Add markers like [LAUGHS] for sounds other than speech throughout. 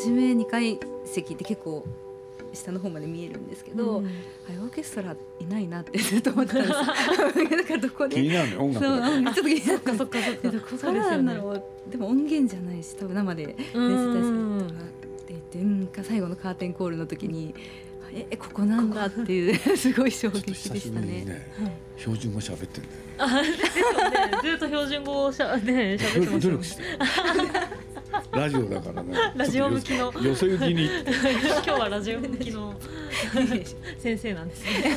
初め2階席って結構下の方まで見えるんですけど、うん、あれオーケストラいないなって [LAUGHS] ずっと思ってたんです。[LAUGHS] だからどこで？気になるね音楽そうちょっと気になったそっかそっか。どこからなんだろう、ね、でも音源じゃないし多分生で練習たりするとかって言ってうんか最後のカーテンコールの時にえここなんだっていう [LAUGHS] すごい衝撃でしたね。ね標準語喋ってんだよ、ね。あ、ずっと標準語をしゃね喋ってま努力して。ラジオだからね。[LAUGHS] ラジオ向きの。よそ行きに。[LAUGHS] 今日はラジオ向きの [LAUGHS] 先生なんですね。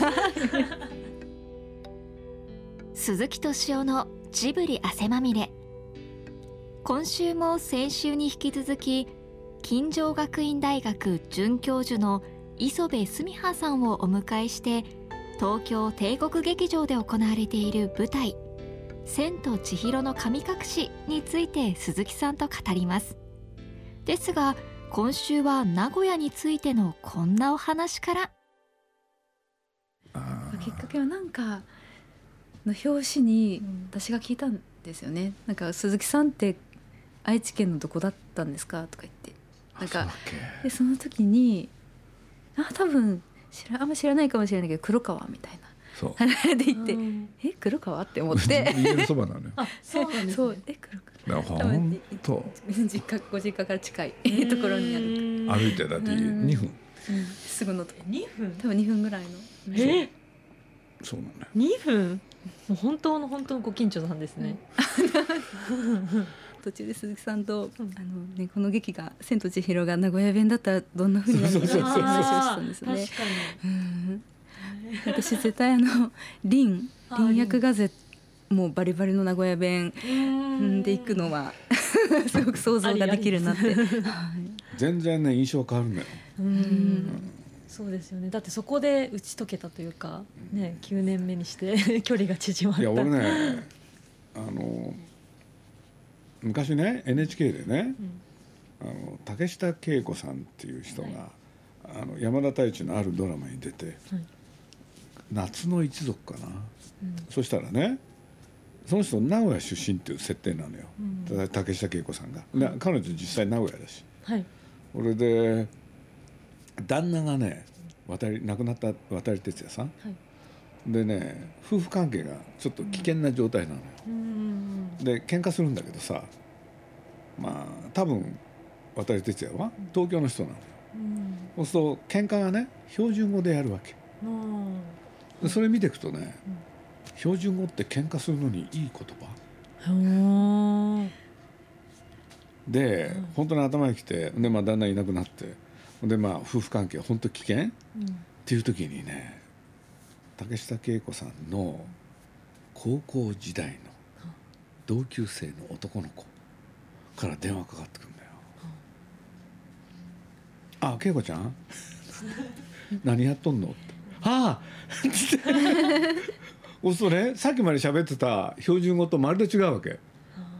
鈴木敏夫のジブリ汗まみれ。今週も先週に引き続き、金城学院大学准教授の磯部純葉さんをお迎えして東京帝国劇場で行われている舞台「千と千尋の神隠し」について鈴木さんと語りますですが今週は名古屋についてのこんなお話から。きっかけはなんかの表紙に私が聞いたんですよね、なんか鈴木さんって愛知県のどこだったんですか？とか言って。なんかでその時にあ多分知らあんま知らないかもしれないけど黒川みたいな。そう。で言って、うん、え黒川？って思って。そばなのよ。あそうなんです、ね、そう。え黒川本当実家ご実家から近い [LAUGHS] ところにある歩いてだって2分、うん、すぐのと2分？多分2分ぐらいの。え？そう。なのよ。2分？もう本当の本当のご近所さんですね、うん。途中で鈴木さんと、あのねこの劇が千と千尋が名古屋弁だったらどんなふうになるのかって話をしたんですね。私絶対あのリンリン。役がぜもうバリバリの名古屋弁。で行くのはすごく想像ができるなって。全然ね印象変わるんだよ。そうですよね。だってそこで打ち解けたというか、ね、9年目にして [LAUGHS] 距離が縮まった。いや俺ね、あの昔ね NHK でね、うん、あの竹下恵子さんっていう人が、はい、あの山田太一のあるドラマに出て「はい、夏の一族」かな、うん、そしたらねその人名古屋出身っていう設定なのよ、うん、竹下恵子さんが、はい、彼女実際名古屋だし、はい、それで旦那がね渡り亡くなった渡哲也さん、はい、でね夫婦関係がちょっと危険な状態なのよ、で喧嘩するんだけどさまあ多分渡哲也は東京の人なのよ、うん、そうすると喧嘩がね標準語でやるわけ、でそれ見ていくとね、うん、標準語って喧嘩するのにいい言葉？で、うん、本当に頭にきてで、まあ、旦那いなくなってでまあ夫婦関係本当危険、うん、っていう時にね竹下恵子さんの高校時代の同級生の男の子から電話かかってくるんだよ「あ恵子ちゃん？[LAUGHS] 何やっとんの?」って「はあ!」そうするとねさっきまで喋ってた標準語とまるで違うわけ。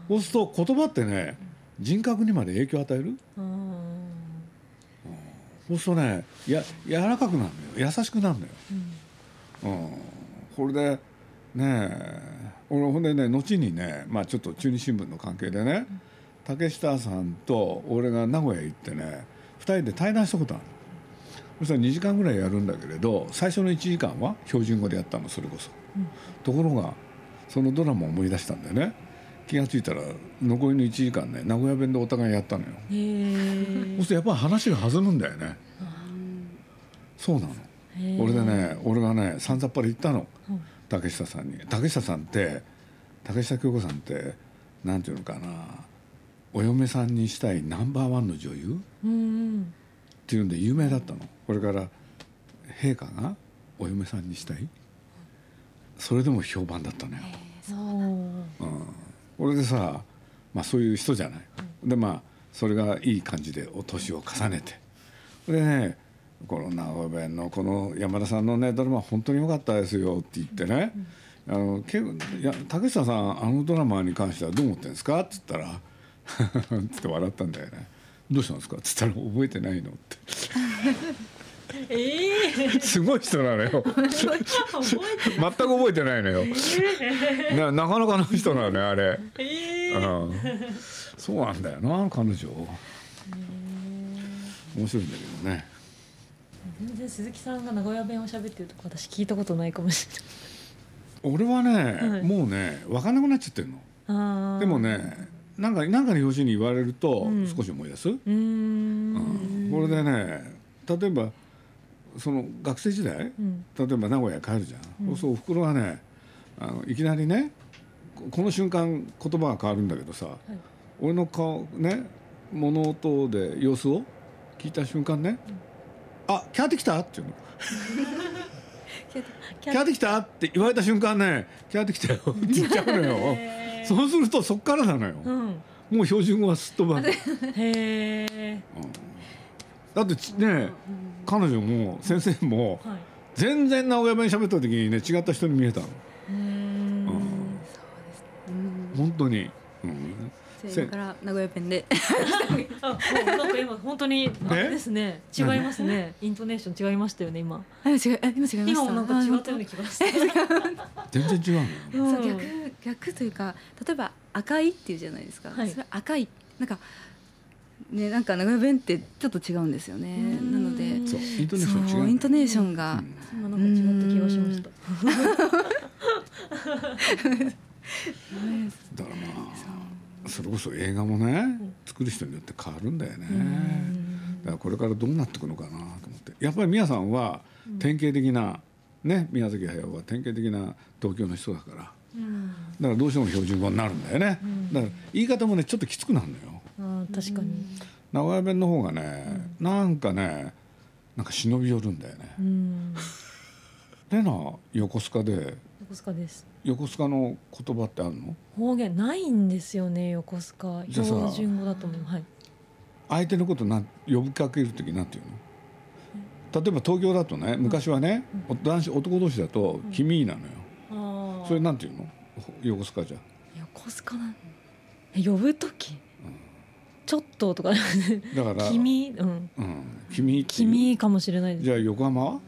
そうすると言葉ってね人格にまで影響を与える。そうするとねや柔らかくなるのよ。優しくなるのよ、うん、これでねえ俺ほんでね後にね、まあ、ちょっと中日新聞の関係でね、竹下さんと俺が名古屋行ってね2人で対談したことあるそしたら2時間ぐらいやるんだけれど最初の1時間は標準語でやったのそれこそ、うん、ところがそのドラマを思い出したんだよね。気が付いたら残りの1時間ね名古屋弁でお互いやったのよ。そうするとやっぱり話が弾むんだよね。そうなの。俺でね俺がねさんざっぱり行ったの、うん。竹下さんに。竹下さんって竹下京子さんってなんていうのかな。お嫁さんにしたいナンバーワンの女優、うん、っていうんで有名だったの。これから陛下がお嫁さんにしたい？それでも評判だったのよ。うん、俺でさ、まあ、そういう人じゃない。でまあそれがいい感じでお年を重ねてでねこの名古屋弁のこの山田さんのねドラマ本当に良かったですよって言ってね、あのけいや竹下さんあのドラマに関してはどう思ってるんですか?」っつったら「つ [LAUGHS] って笑ったんだよね。どうしたんですか?」っつったら「覚えてないの」って。[LAUGHS] えー、すごい人なのよ。全く覚えてないのよ、えー、ななかなかの人なのねあれ、えー、うん、そうなんだよな彼女、えー面白いんだけどね。全然鈴木さんが名古屋弁を喋ってるとこ私聞いたことないかもしれ俺はね、はい。もうね分かんなくなっちゃってるの。ないでもねなんかなんかの表紙に言われるとうん。少し思い出す、うーん。これでね例えばその学生時代うん。例えば名古屋帰るじゃん、うん。そうおふくろはねあのいきなりねここの瞬間言葉が変わるんだけどさ、俺の顔ね物音で様子を聞いた瞬間ね「あキャーってきた?」って言うの「[LAUGHS] キャー。ってきた?」って言われた瞬間ね「キャーってきたよ」っ [LAUGHS] て言っちゃうのよ。そうするとそっからなのよ、うん。もう標準語はすっ飛ばない、[LAUGHS] へえだってちね彼女も先生もはい。全然名古屋弁喋った時にね違った人に見えたの。うーん。うん。本当に、うん、それから名古屋弁で。[LAUGHS] あもうなんか今本当にあれですね。違いますね。イントネーション違いましたよね今。あ今違う。あ今違いました今もなんか違ったような気がして全然違う逆逆というか例えば赤いっていうじゃないですか、はい。それ赤いなんかねなんか名古屋弁ってちょっと違うんですよね。うん。なのでそうイントネーション違うイントネーションが、今なんか違った気がしました。[LAUGHS] だからまあそれこそ映画もね作る人によって変わるんだよね。だからこれからどうなっていくのかなと思って。やっぱり宮さんは典型的なね宮崎駿は典型的な東京の人だから。うん。だからどうしても標準語になるんだよね。だから言い方もねちょっときつくなるのよ確かに。名古屋弁の方がねなんかねなんか忍び寄るんだよね。うん。レナ横須賀で横須賀です。横須賀の言葉ってあるの？方言ないんですよね横須賀。標準語だと思う。はい。相手のことなん呼びかける時なんていうの？例えば東京だとね昔はね、男子男同士だと「君」なのよ、ああそれなんていうの？横須賀じゃ。横須賀なんえ呼ぶ時？ちょっととか。だから。君？うん。うん、君君かもしれないです。じゃあ横浜？は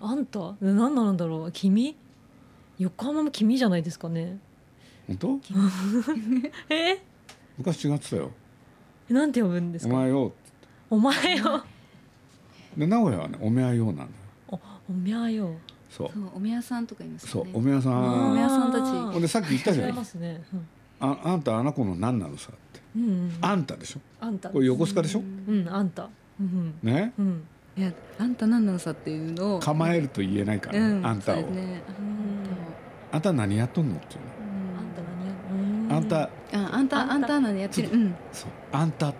あんた？何なんだろう？君？横浜も君じゃないですかね。本当？[LAUGHS] え？昔違ってたよ。なんて呼ぶんですか？お前よお前よで名古屋はねおめあようなのよ。おおみゃよそう。そうおみやさんとか言いますそうおめやさおみんやさんたち。ほんでさっき言ったじゃ違い。んますね。ああんたあの子の何なのさ。ってうん、うん。うん、あんたでしょ？あんた。これ横須賀でしょ？うんあんた。うんね？うん。いやあんた何なのさっていうのを構えると言えないから、うんあんたを、ね。あんた何やっとんのっていうあんた何やのあんたああんたあんた。あんた何やってる？うん。そうあんたって。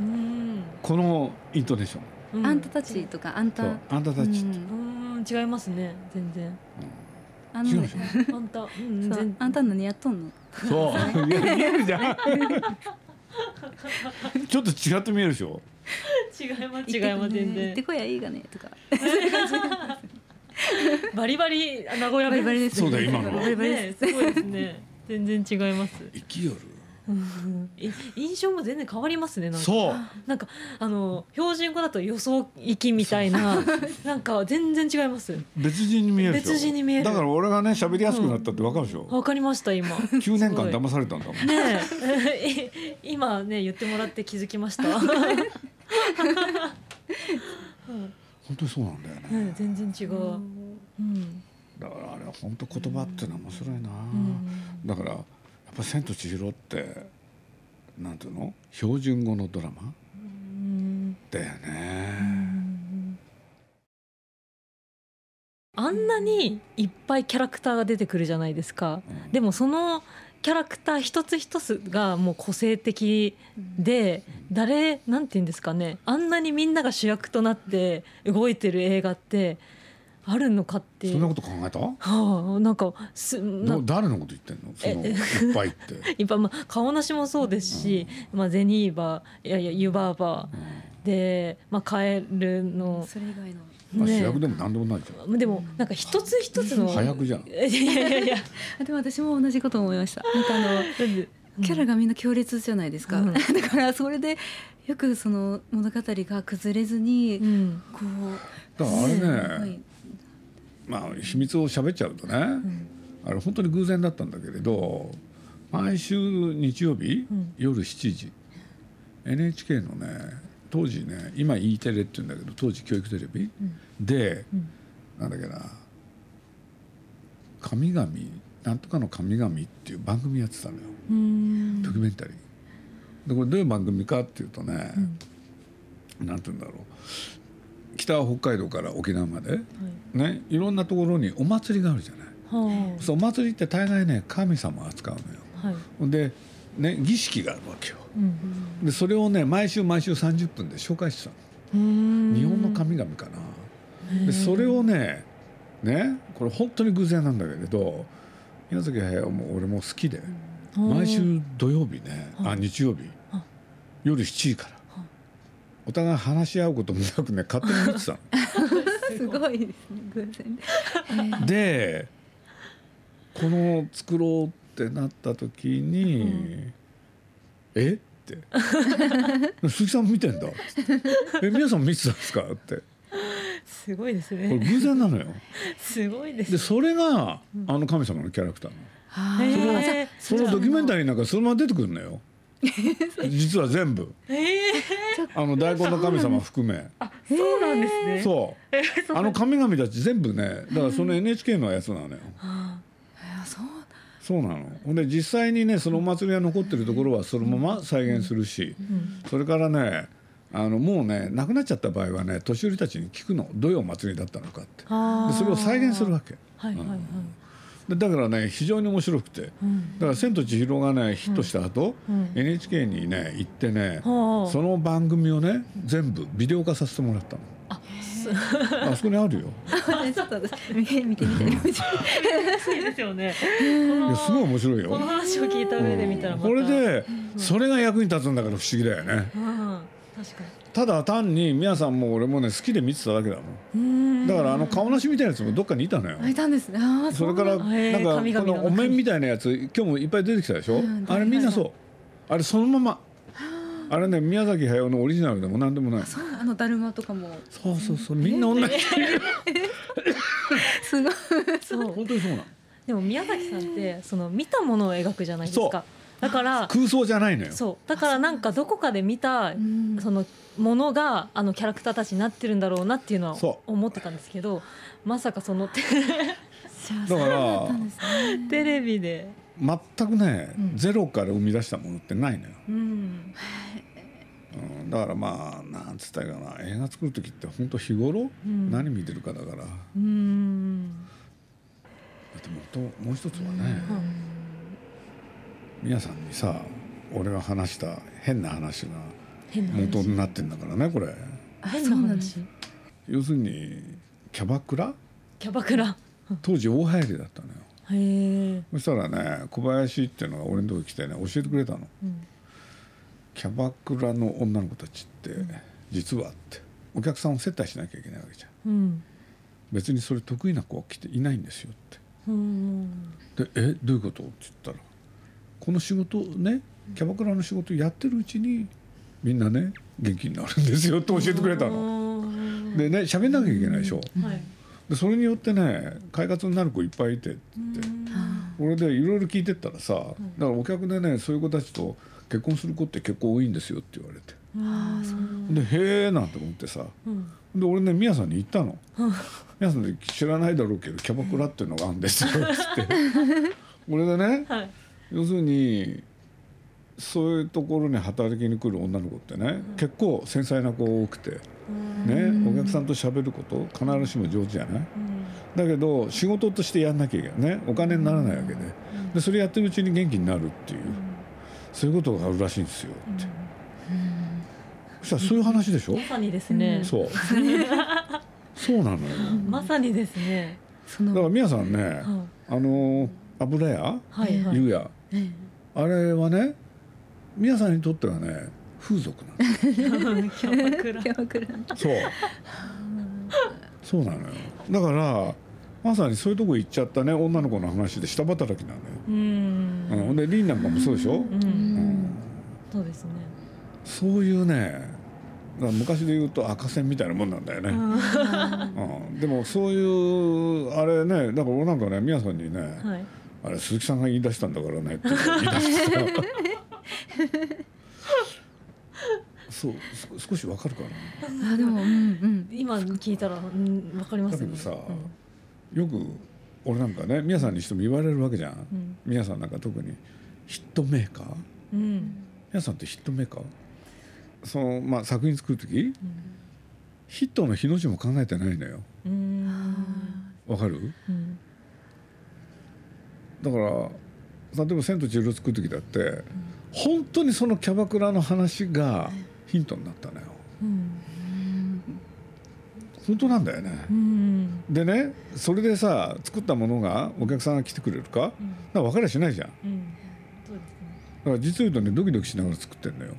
うん。このイントネーション。うん。あんたたちとかあんた。あんたたちうん。うん。違いますね。全然。あのあんた。うんそう全あんた何やっとんの？そう。見え見えるじゃん [LAUGHS] ちょっと違って見えるでしょ？違います違います全然。行ってこやいいがねとか。[LAUGHS] バリバリ名古屋弁。バリバリです。そうだよ今のバリバリですねすごいですね。全然違います。生きよる。い印象も全然変わりますねなんか。そう。なんかあの標準語だと予想行きみたいななんか全然違います。別人に見えるでしょ。別人に見える。だから俺がね喋りやすくなったって分かるでしょ、わかりました今。[LAUGHS] 9年間騙されたんだもん。ねえ。[LAUGHS] 今ね言ってもらって気づきました、う [LAUGHS] ん本当にそうなんだよね、ね全然違う、うん。だからあれは本当言葉っていうのは面白いな、うん。だからやっぱ「千と千尋」ってなんていうの？標準語のドラマ？うんだよね、あんなにいっぱいキャラクターが出てくるじゃないですか。うん。でもそのキャラクター一つ一つがもう個性的で誰なんて言うんですかね。あんなにみんなが主役となって動いてる映画ってあるのかって。そんなこと考えた？はあなんかすなど誰のこと言ってんの？その [LAUGHS] いっぱいって、いっぱいまあ顔なしもそうですし、まあ、ゼニーバいやいやユバーバで、まあ、カエルの。それ以外の。まあ、主ね役でも何でもないじゃん。でもなんか一つ一つの。早役じゃん。[LAUGHS] いやいやいや。いやあでも私も同じこと思いました。なんかあのキャラがみんな強烈じゃないですか、うん。[LAUGHS] だからそれでよくその物語が崩れずにうん。こう、だからあれね、はいまあ秘密を喋っちゃうとね、あれ本当に偶然だったんだけれど毎週日曜日、うん。夜7時 NHK のね当時ね今 E テレって言うんだけど当時教育テレビ、で、なんだっけな「神々なんとかの神々」っていう番組やってたのよ。ドキュメンタリー。でこれどういう番組かっていうとね、なんて言うんだろう北は北海道から沖縄まで、ねいろんなところにお祭りがあるじゃない。そうお祭りって大概ね神様を扱うのよ。はい、で、ね、儀式があるわけよ。でそれをね毎週毎週30分で紹介してたの。日本の神々かな。でそれをねねこれ本当に偶然なんだけれど宮崎駿も俺も好きで毎週土曜日ねあ日曜日夜7時からお互い話し合うこともなくね勝手に見てたの。[LAUGHS] すごいですね偶然。で。でこの作ろうってなった時に「うん、え？っ?」て「鈴木さん見てんだ」っえ皆さん見てたんですか?」って。すごいですね。これ偶然なのよ。すごいです、でそれがあの神様のキャラクターの、そのそのドキュメンタリーなんかそのまま出てくるのよ [LAUGHS] 実は全部、えー、あの大根の神様含め。あそうなんですね。そう。あの神々たち全部ねだからその NHK のやつなのよ、そう。なの。ほんで実際にねそのお祭りが残ってるところはそのまま再現するし、それからねあのもうね亡くなっちゃった場合はね年寄りたちに聞くの。どういうお祭りだったのかって。でそれを再現するわけ。はいはいはい。でだからね非常に面白くて、うん、だから「千と千尋」がねヒットした後、うん、NHK にね行ってね、その番組をね全部ビデオ化させてもらったの。ああそこにあるよ。ちょっと見てみてみて。そうですよね。すごい面白いよ。この話を聞いた上で見たら、これでそれが役に立つんだから不思議だよね。確かに。ただ単に皆さんも俺もね好きで見てただけだもん。だからあの顔なしみたいなやつもどっかにいたのよ。いたんですね。それからなんかこのお面みたいなやつ今日もいっぱい出てきたでしょ、うん、あれみんなそう。あれそのまま。あれね宮崎駿のオリジナルでも何でもない。そうあのだるまとかも。そうそうそう。みんな同じ。すごい。そう本当にそうなでも宮崎さんってその見たものを描くじゃないですかだから空想じゃないのよ。そう。だからなんかどこかで見たそのものがあのキャラクターたちになってるんだろうなっていうのは思ってたんですけどまさかその [LAUGHS] だからテレビで。全くね、うん、ゼロから生み出したものってないのよ、うん、うん、だからまあなんつったらいいかな。映画作る時って本当日頃、うん、何見てるかだから、うん、だってももう一つはね、皆さんにさ俺が話した変な話が元になってんだからねこれ。変な話？要するにキャバクラ？キャバクラ。当時大流行りだったのよ。へそしたらね小林っていうのが俺のとこ来てね教えてくれたの、うん、キャバクラの女の子たちって、実はってお客さんを接待しなきゃいけないわけじゃん、うん、別にそれ得意な子は来ていないんですよって。でえどういうこと？って言ったらこの仕事ねキャバクラの仕事やってるうちにみんなね元気になるんですよって教えてくれたの。でね喋んなきゃいけないでしょ。はい。でそれによってね快活になる子いっぱいいてって。俺でいろいろ聞いてったらさだからお客でねそういう子たちと結婚する子って結構多いんですよって言われて。でへえなんて思ってさ、うん、で俺ね宮さんに言ったの「宮さん知らないだろうけどキャバクラっていうのがあるんですよ」っつって。[LAUGHS] 俺でね、はい、要するにそういうところに働きに来る女の子ってね、うん、結構繊細な子多くて、ね、お客さんと喋ること必ずしも上手じゃない、うん、だけど仕事としてやんなきゃいけない。ねお金にならないわけで。でそれやってるうちに元気になるっていう、そういうことがあるらしいんですよって。そしたらそういう話でしょ？まさにですね。そう。[LAUGHS] そうなのよ。まさにですね。だから皆さんね、あの油屋、はいはい、湯屋、あれはね皆さんにとってはね風俗なの [LAUGHS] そう。そうなのよ。だからまさにそういうとこ行っちゃったね女の子の話で下働きなのよ。うん。うん。でリンなんかもそうでしょ？うん、うん、そうですね。そういうね昔で言うと赤線みたいなもんなんだよね、うん、でもそういうあれねだから俺なんかね皆さんにね、はい、あれ鈴木さんが言い出したんだからねって言い出してさそう少しわかるかな？あでも、うんうん、今聞いたら、うん、わかりますね。だけどさ、うん、よく俺なんかね皆さんにしても言われるわけじゃん、うん、皆さんなんか特にヒットメーカー、うん、皆さんってヒットメーカー？その、まあ、作品作る時、うん、ヒットの日の字も考えてないのよ。わかる、だから例えば「千と千尋」作る時だって、本当にそのキャバクラの話がヒントになったのよ。本当なんだよね、でねそれでさ作ったものがお客さんが来てくれるか,、うん、分かりゃしないじゃん、うん、だから実を言うとねドキドキしながら作ってんのよ、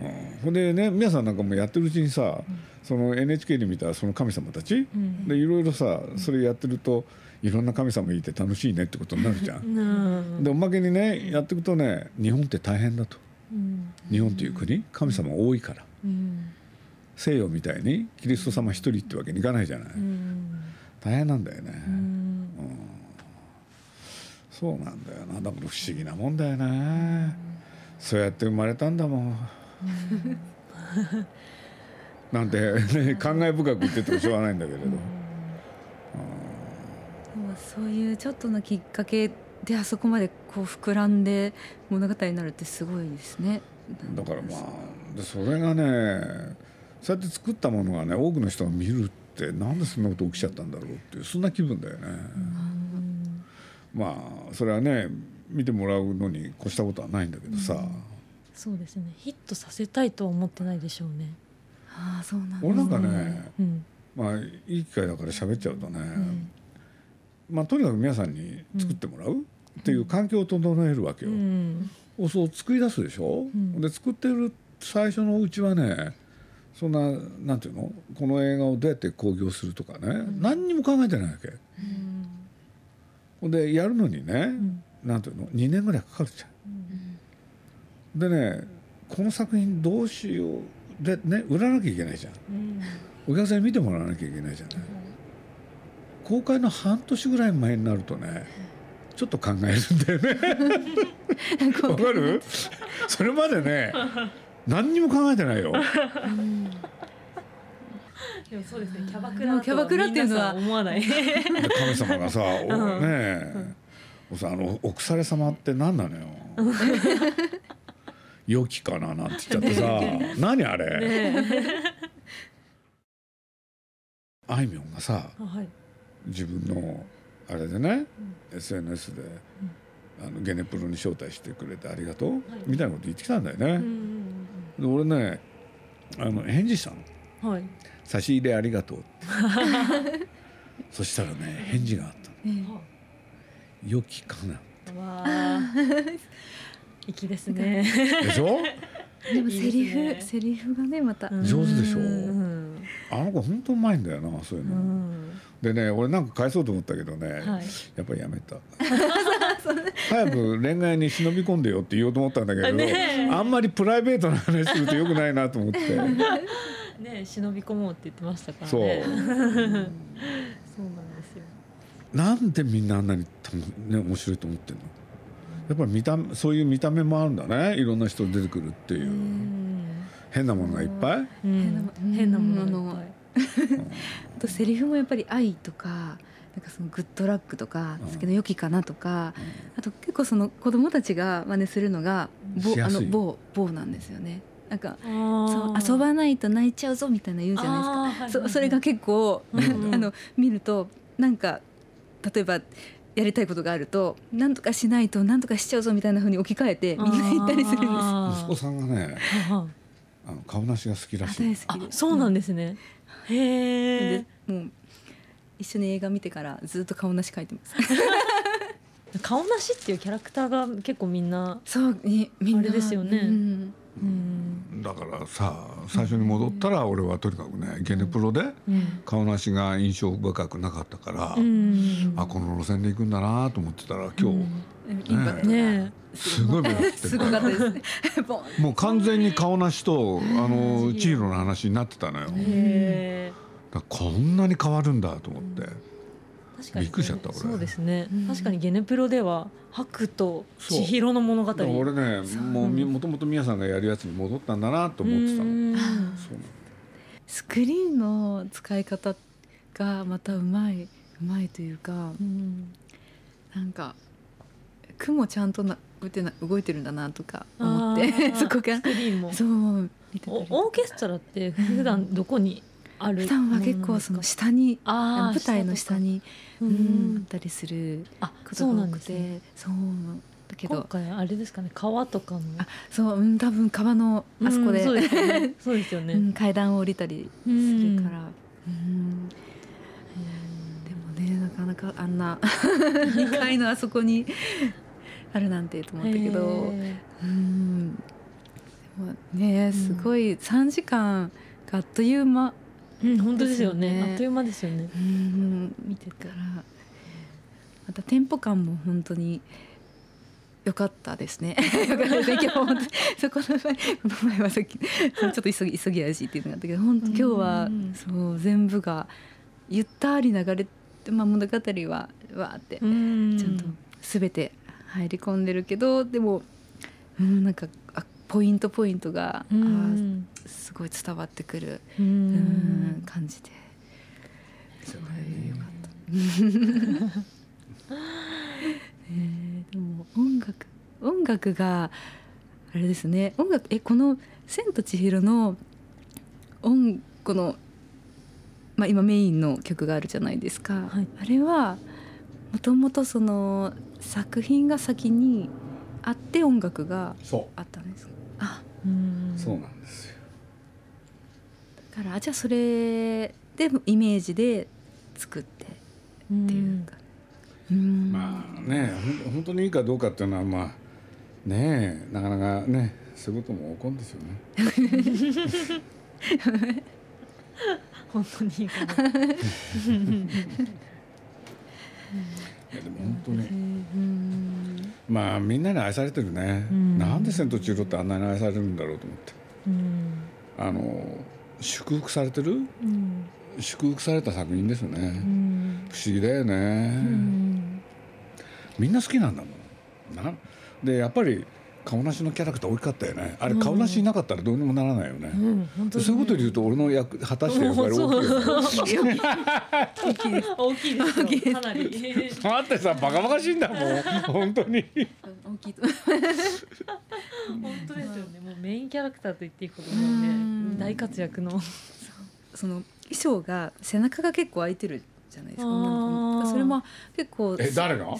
うん、ほんでね皆さんなんかもやってるうちにさ、その NHK で見たその神様たち、でいろいろさそれやってるといろんな神様いて楽しいねってことになるじゃん。[LAUGHS] でおまけにねやっていくとね日本って大変だと、日本という国？神様多いから、西洋みたいにキリスト様一人ってわけにいかないじゃない、大変なんだよね、そうなんだよな。だから不思議なもんだよね、そうやって生まれたんだもん、なんて、ね、感慨深く言っててもしょうがないんだけれど。そういうちょっとのきっかけであそこまでこう膨らんで物語になるってすごいですね。だからまあそれがねそうやって作ったものがね多くの人が見るってなんでそんなこと起きちゃったんだろうっていうそんな気分だよね。まあそれはね見てもらうのに越したことはないんだけどさ、うん、そうですねヒットさせたいとは思ってないでしょうね。ああそうなん俺なんかね、うん、まあいい機会だから喋っちゃうとね、うん。まあ、とにかく皆さんに作ってもらうっていう環境を整えるわけよ。うん、そう作り出すでしょ、うん、で作ってる最初のうちはねそんななんていうの？この映画をどうやって興行するとかね、うん、何にも考えてないわけ。うん、でやるのにね、うん、なんていうの？2年ぐらいかかるじゃん。でねこの作品どうしようでね売らなきゃいけないじゃん。お客さんに見てもらわなきゃいけないじゃない。公開の半年ぐらい前になるとねちょっと考えるんだよね。[LAUGHS] わかる？それまでね何にも考えてないよ。でもそうですね。キャバクラキャバクラっていうのは思わない。神様がさ、おねえ、うん、あのお腐れ様って何なのよ。良きかななんて言っちゃってさ、何あれ？[LAUGHS] あいみょんがさ、はい、自分のあれでね、うん、SNS で、うん、あのゲネプロに招待してくれてありがとう、はい、みたいなこと言ってきたんだよね。で俺ねあの返事したの、はい、差し入れありがとう [LAUGHS] そしたらね返事があったの、えー、良きかなわ粋ですね。でしょ？[LAUGHS] でもセリフ、ね、セリフがねまた。上手でしょ？あの子本当うまいんだよなそういうの。でね俺なんか返そうと思ったけどね、はい、やっぱりやめた。[LAUGHS] 早く恋愛に忍び込んでよって言おうと思ったんだけど、ね、あんまりプライベートな話するとよくないなと思って。[LAUGHS] ね忍び込もうって言ってましたからね。そう。そうなんですよ。なんでみんなあんなにね面白いと思ってんの？やっぱり見たそういう見た目もあるんだね。いろんな人出てくるっていう。変なものがいっぱい、変なもの。がいっぱいあとセリフもやっぱり愛とかなんかそのグッドラックとか「けの良きかな」とか、あと結構その子供たちが真似するのが棒あの棒棒なんですよね。なんかそう遊ばないと泣いちゃうぞみたいな言うじゃないですか。そそれが結構、あの見るとなんか例えばやりたいことがあると何とかしないと何とかしちゃうぞみたいなふうに置き換えてみんな言ったりするんです息子さんがねあの顔なしが好きらしい。あそうなんですね、へえもう一緒に映画見てからずっと顔なし描いてます。[LAUGHS] 顔なしっていうキャラクターが結構みんなそうみんな。あれですよね、うんだからさ最初に戻ったら俺はとにかくねゲネプロで顔なしが印象深くなかったから、うん、あこの路線で行くんだなと思ってたら今日、ねねすごい目立ってるもう完全に顔なしとあのチーロの話になってたのよ。だこんなに変わるんだと思って。確かにびっくりしちゃった俺。そうですね、うん。確かにゲネプロでは白と千尋の物語。俺ねもうみもともと宮さんがやるやつに戻ったんだなと思ってたの。スクリーンの使い方がまたうまいうまいというかうん。なんか雲ちゃんとな動いてな動いてるんだなとか思って [LAUGHS] そこがスクリーンも。そうオーケストラって普段どこにある。普段は結構その下に舞台の下にううんあんったりするあことが多くて。そうだけ今ど回あれですかね。川とかの。あそううん多分川のあそこで。うんそうですよね。そうですよね、うん階段を降りたりするから。うん。でもねなかなかあんな2階のあそこにあるなんてと思ったけど。へうん。でもねすごい3時間があっという間。ーうん本当ですよね。ね。あっという間ですよね。うん見ててから。またテンポ感も本当に良かったですね。良かったですね今日本当にそこの前この前はさっきちょっと急ぎ急ぎ足っていうのがあったけど本当今日はうんそう全部がゆったり流れて、まあ、物語はわーってちゃんと全て入り込んでるけどでも、うん、なんかあポイントポイントが、あーすごい伝わってくる、ううんん感じで。すごい。良かった。[LAUGHS] でも音楽音楽があれですね。音楽えこの「千と千尋の」音この、まあ、今メインの曲があるじゃないですか、はい。あれはもともとその作品が先にあって音楽がそあったんですあうん。うそうなんですよだからあじゃあそれでイメージで作ってうんっていうか、うん。まあねほん本当にいいかどうかっていうのはまあねえなかなかねそういうことも起こるんですよね。本当にいいかな。[LAUGHS] いやでも本当に。うんまあみんなに愛されてるね、うん。なんで「千と千尋」ってあんなに愛されるんだろうと思って。うん。あの祝福されてる？うん。祝福された作品ですようね、ん。不思議だよね、うん。みんな好きなんだもん。な。でやっぱり顔なしのキャラクター大きかったよね。あれうん顔なしいなかったらどうにもならないよね、そういうことで言うと俺の役果たして役割大きいよね。大きい。です大きい。ですよかなりだってさバカバカしいんだもん。[LAUGHS] 本当に。大きい。と本当ですよね。もうメインキャラクターと言っていいことだようん。ね大活躍の。その衣装が背中が結構開いてるじゃないですか。それも結構え誰が？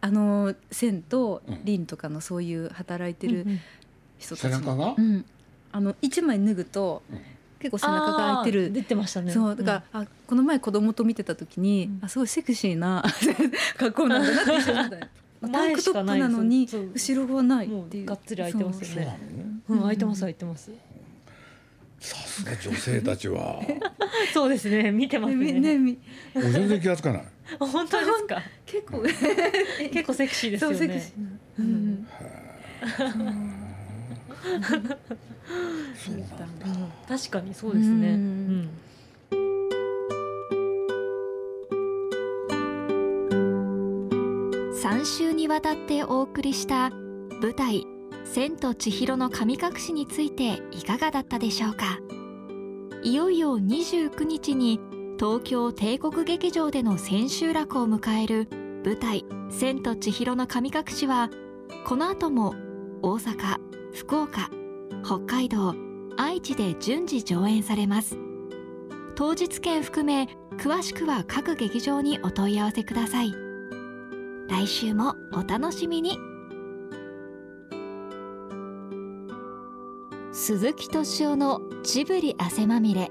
あの千とうん凛とかのそういう働いてる人たちの。背中が？うん、あの一枚脱ぐと、うん。結構背中が開いてる。出てましたね。そうだから、あこの前子供と見てた時に、うん。あすごいセクシーな [LAUGHS] 格好なんだな。って思ったよタン前クトップなのに後ろがないもっていう。うがっつり開いてますそう。なよねのうん開いてます開いてます。さすが女性たちは。[LAUGHS] そうですね。見てますね。ねね全然気がつかない本当ですか？結構。[LAUGHS] 結構セクシーですよそうセクシねーな、うん。[LAUGHS] そうなんだ。うん確かにそうですね。ううん。ん3週にわたってお送りした舞台「千と千尋の神隠し」についていかがだったでしょうか？いよいよ29日に東京帝国劇場での千秋楽を迎える舞台「千と千尋の神隠し」はこの後も大阪福岡北海道愛知で順次上演されます。当日券含め詳しくは各劇場にお問い合わせください。来週もお楽しみに。鈴木敏夫のジブリ汗まみれ。